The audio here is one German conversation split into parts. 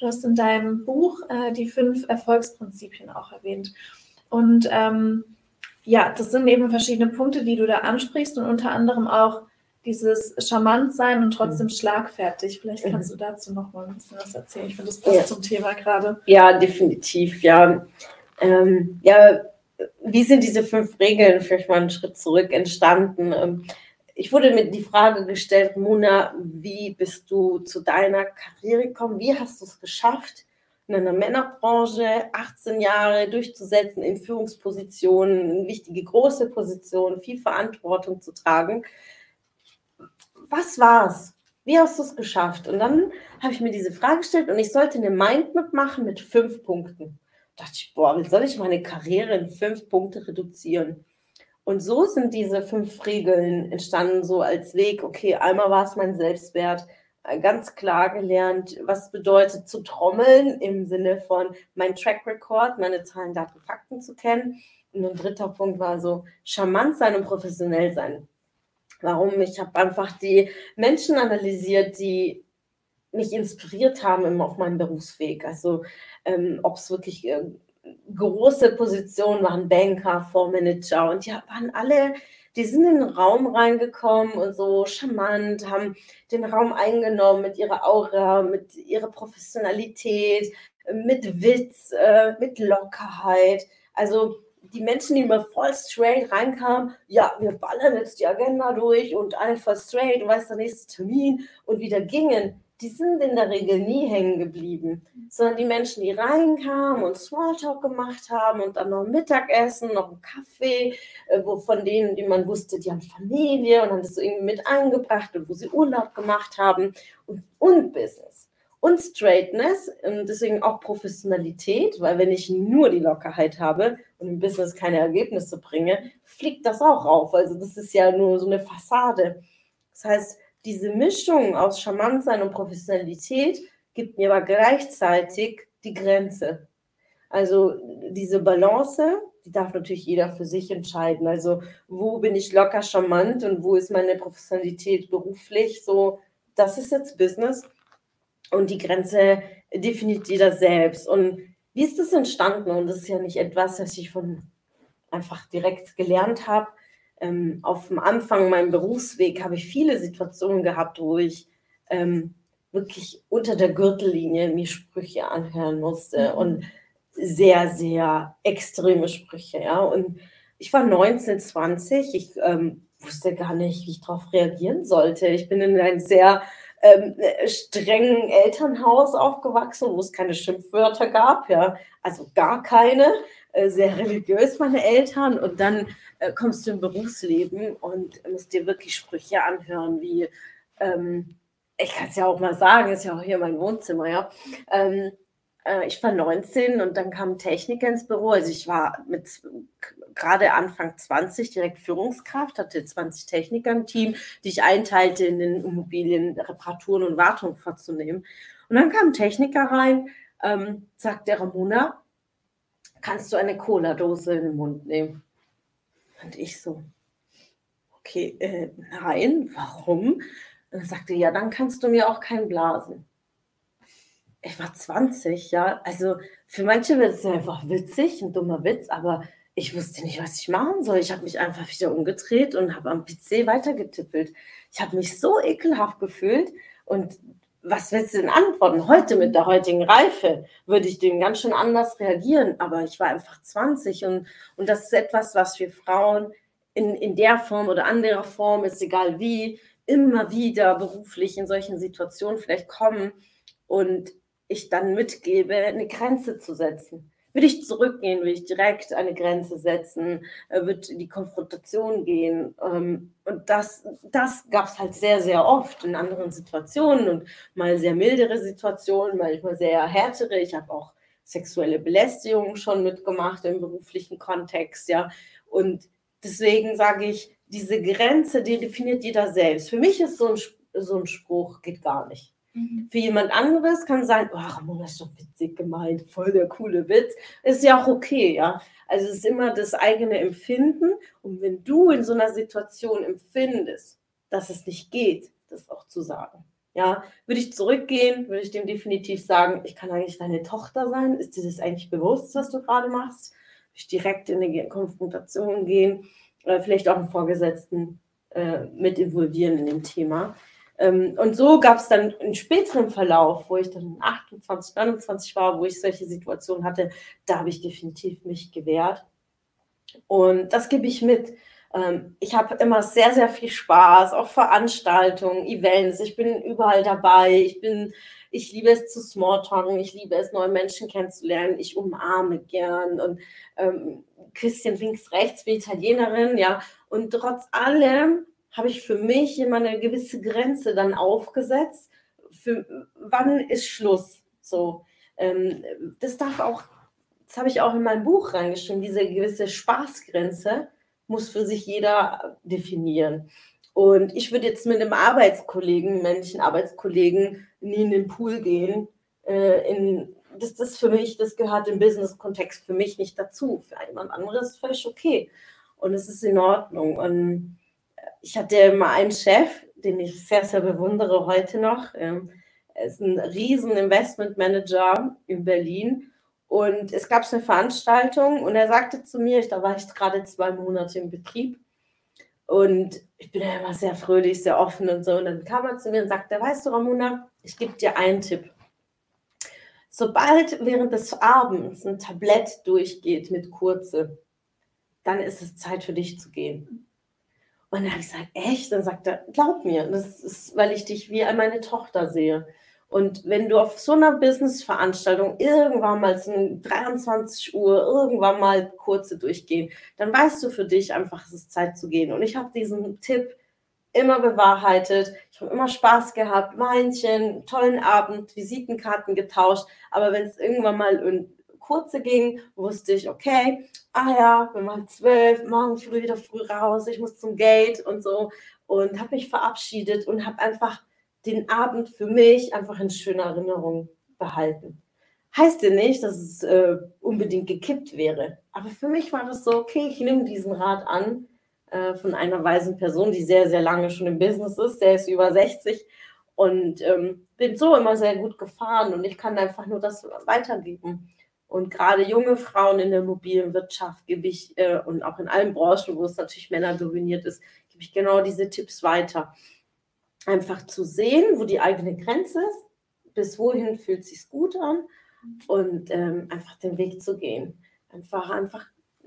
Du hast in deinem Buch äh, die fünf Erfolgsprinzipien auch erwähnt. Und ähm, ja, das sind eben verschiedene Punkte, die du da ansprichst und unter anderem auch dieses charmant sein und trotzdem mhm. schlagfertig. Vielleicht kannst mhm. du dazu noch mal ein bisschen was erzählen. Ich finde, das passt ja. zum Thema gerade. Ja, definitiv. Ja. Ähm, ja, wie sind diese fünf Regeln, vielleicht mal einen Schritt zurück, entstanden? Ähm, ich wurde mir die Frage gestellt, Mona, wie bist du zu deiner Karriere gekommen? Wie hast du es geschafft, in einer Männerbranche 18 Jahre durchzusetzen, in Führungspositionen, in wichtige große Positionen, viel Verantwortung zu tragen? Was war's? Wie hast du es geschafft? Und dann habe ich mir diese Frage gestellt und ich sollte eine Mindmap machen mit fünf Punkten. Da dachte ich, boah, wie soll ich meine Karriere in fünf Punkte reduzieren? Und so sind diese fünf Regeln entstanden, so als Weg, okay, einmal war es mein Selbstwert, äh, ganz klar gelernt, was bedeutet zu trommeln im Sinne von mein Track Record, meine Zahlen, Daten, Fakten zu kennen. Und ein dritter Punkt war so charmant sein und professionell sein. Warum? Ich habe einfach die Menschen analysiert, die mich inspiriert haben auf meinem Berufsweg. Also ähm, ob es wirklich äh, große Positionen waren Banker, Fondsmanager und die waren alle, die sind in den Raum reingekommen und so charmant, haben den Raum eingenommen mit ihrer Aura, mit ihrer Professionalität, mit Witz, äh, mit Lockerheit. Also die Menschen, die immer voll straight reinkamen, ja, wir ballern jetzt die Agenda durch und einfach straight, du weißt der nächste Termin und wieder gingen die sind in der Regel nie hängen geblieben, sondern die Menschen, die reinkamen und Smalltalk gemacht haben und dann noch Mittagessen, noch einen Kaffee, äh, wo von denen, die man wusste, die haben Familie und haben das so irgendwie mit eingebracht und wo sie Urlaub gemacht haben und, und Business und Straightness und deswegen auch Professionalität, weil wenn ich nur die Lockerheit habe und im Business keine Ergebnisse bringe, fliegt das auch auf. Also das ist ja nur so eine Fassade. Das heißt, diese Mischung aus Charmantsein und Professionalität gibt mir aber gleichzeitig die Grenze. Also diese Balance, die darf natürlich jeder für sich entscheiden. Also wo bin ich locker charmant und wo ist meine Professionalität beruflich? So, das ist jetzt Business und die Grenze definiert jeder selbst. Und wie ist das entstanden? Und das ist ja nicht etwas, das ich von einfach direkt gelernt habe, ähm, auf dem Anfang meinem Berufsweg habe ich viele Situationen gehabt, wo ich ähm, wirklich unter der Gürtellinie mir Sprüche anhören musste mhm. und sehr, sehr extreme Sprüche. Ja? Und ich war 19, 20, ich ähm, wusste gar nicht, wie ich darauf reagieren sollte. Ich bin in einem sehr ähm, strengen Elternhaus aufgewachsen, wo es keine Schimpfwörter gab, ja, also gar keine, äh, sehr religiös meine Eltern. Und dann äh, kommst du im Berufsleben und musst dir wirklich Sprüche anhören, wie, ähm, ich kann es ja auch mal sagen, ist ja auch hier mein Wohnzimmer, ja. Ähm, äh, ich war 19 und dann kam Techniker ins Büro. Also ich war mit gerade Anfang 20 direkt Führungskraft, hatte 20 Techniker im Team, die ich einteilte, in den Immobilien Reparaturen und Wartung vorzunehmen. Und dann kam ein Techniker rein, ähm, sagt der Ramona, kannst du eine Cola-Dose in den Mund nehmen? Und ich so, okay, äh, nein, warum? Und er sagte, ja, dann kannst du mir auch keinen blasen. Ich war 20, ja. Also für manche wird es einfach witzig, ein dummer Witz, aber ich wusste nicht, was ich machen soll. Ich habe mich einfach wieder umgedreht und habe am PC weitergetippelt. Ich habe mich so ekelhaft gefühlt und was willst du denn antworten? Heute mit der heutigen Reife würde ich dem ganz schön anders reagieren, aber ich war einfach 20 und, und das ist etwas, was wir Frauen in, in der Form oder anderer Form, ist egal wie, immer wieder beruflich in solchen Situationen vielleicht kommen und ich dann mitgebe, eine Grenze zu setzen. Würde ich zurückgehen, würde ich direkt eine Grenze setzen, äh, wird die Konfrontation gehen. Ähm, und das, das gab es halt sehr, sehr oft in anderen Situationen und mal sehr mildere Situationen, manchmal sehr härtere. Ich habe auch sexuelle Belästigung schon mitgemacht im beruflichen Kontext, ja. Und deswegen sage ich, diese Grenze, die definiert jeder selbst. Für mich ist so ein, so ein Spruch, geht gar nicht. Mhm. Für jemand anderes kann sein, ach, Ramona ist doch witzig gemeint, voll der coole Witz. Ist ja auch okay, ja. Also es ist immer das eigene Empfinden. Und wenn du in so einer Situation empfindest, dass es nicht geht, das auch zu sagen. Ja, würde ich zurückgehen, würde ich dem definitiv sagen, ich kann eigentlich deine Tochter sein. Ist dir das eigentlich bewusst, was du gerade machst? Würde ich direkt in eine Konfrontation gehen, äh, vielleicht auch einen Vorgesetzten äh, mit involvieren in dem Thema. Ähm, und so gab es dann einen späteren Verlauf, wo ich dann 28, 29 war, wo ich solche Situationen hatte, da habe ich definitiv mich gewehrt. Und das gebe ich mit. Ähm, ich habe immer sehr, sehr viel Spaß, auch Veranstaltungen, Events. Ich bin überall dabei. Ich bin, ich liebe es zu Smalltalken. Ich liebe es, neue Menschen kennenzulernen. Ich umarme gern und ähm, Küsschen links, rechts wie Italienerin, ja. Und trotz allem habe ich für mich immer eine gewisse Grenze dann aufgesetzt. Für wann ist Schluss? So, ähm, das darf auch, das habe ich auch in mein Buch reingeschrieben, diese gewisse Spaßgrenze muss für sich jeder definieren. Und ich würde jetzt mit einem Arbeitskollegen, männlichen Arbeitskollegen, nie in den Pool gehen. Äh, in, das, das für mich, das gehört im Business-Kontext für mich nicht dazu. Für jemand anderes völlig okay. Und es ist in Ordnung. Und ich hatte mal einen Chef, den ich sehr, sehr bewundere heute noch. Ähm, er ist ein riesen Investmentmanager in Berlin und es gab eine Veranstaltung und er sagte zu mir, da war ich gerade zwei Monate im Betrieb und ich bin ja immer sehr fröhlich, sehr offen und so. Und dann kam er zu mir und sagte, weißt du, Ramona, ich gebe dir einen Tipp. Sobald während des Abends ein Tablett durchgeht mit Kurze, dann ist es Zeit für dich zu gehen. Und dann habe ich gesagt, echt? Dann sagt er, glaub mir, das ist, weil ich dich wie meine Tochter sehe. Und wenn du auf so einer Business-Veranstaltung irgendwann mal so 23 Uhr irgendwann mal kurze durchgehen, dann weißt du für dich einfach, es ist Zeit zu gehen. Und ich habe diesen Tipp immer bewahrheitet. Ich habe immer Spaß gehabt, Weinchen, tollen Abend, Visitenkarten getauscht. Aber wenn es irgendwann mal kurze ging, wusste ich, okay, ah ja, bin mal zwölf, morgen früh wieder früh raus, ich muss zum Gate und so. Und habe mich verabschiedet und habe einfach den Abend für mich einfach in schöner Erinnerung behalten. Heißt ja nicht, dass es äh, unbedingt gekippt wäre. Aber für mich war es so, okay, ich nehme diesen Rat an äh, von einer weisen Person, die sehr, sehr lange schon im Business ist. Der ist über 60 und ähm, bin so immer sehr gut gefahren und ich kann einfach nur das weitergeben. Und gerade junge Frauen in der mobilen Wirtschaft gebe ich äh, und auch in allen Branchen, wo es natürlich Männer dominiert ist, gebe ich genau diese Tipps weiter einfach zu sehen, wo die eigene Grenze ist, bis wohin fühlt sich gut an und ähm, einfach den Weg zu gehen. Einfach, einfach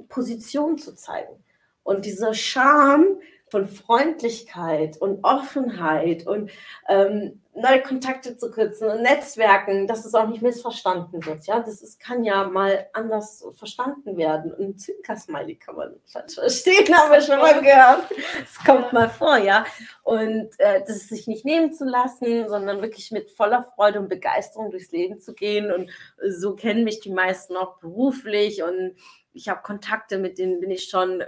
Position zu zeigen. Und dieser Charme von Freundlichkeit und Offenheit und ähm, neue Kontakte zu kürzen und Netzwerken, dass es auch nicht missverstanden wird. Ja, das ist, kann ja mal anders verstanden werden. Und Zwinker-Smiley kann man falsch verstehen, haben wir schon mal gehört. Es kommt mal vor, ja. Und äh, das sich nicht nehmen zu lassen, sondern wirklich mit voller Freude und Begeisterung durchs Leben zu gehen. Und so kennen mich die meisten auch beruflich und ich habe Kontakte, mit denen bin ich schon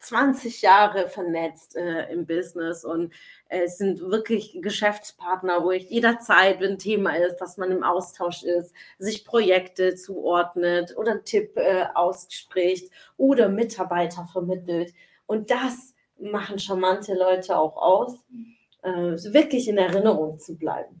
20 äh, Jahre vernetzt äh, im Business und äh, es sind wirklich Geschäftspartner, wo ich jederzeit, wenn ein Thema ist, dass man im Austausch ist, sich Projekte zuordnet oder einen Tipp äh, ausspricht oder Mitarbeiter vermittelt. Und das machen charmante Leute auch aus, äh, wirklich in Erinnerung zu bleiben.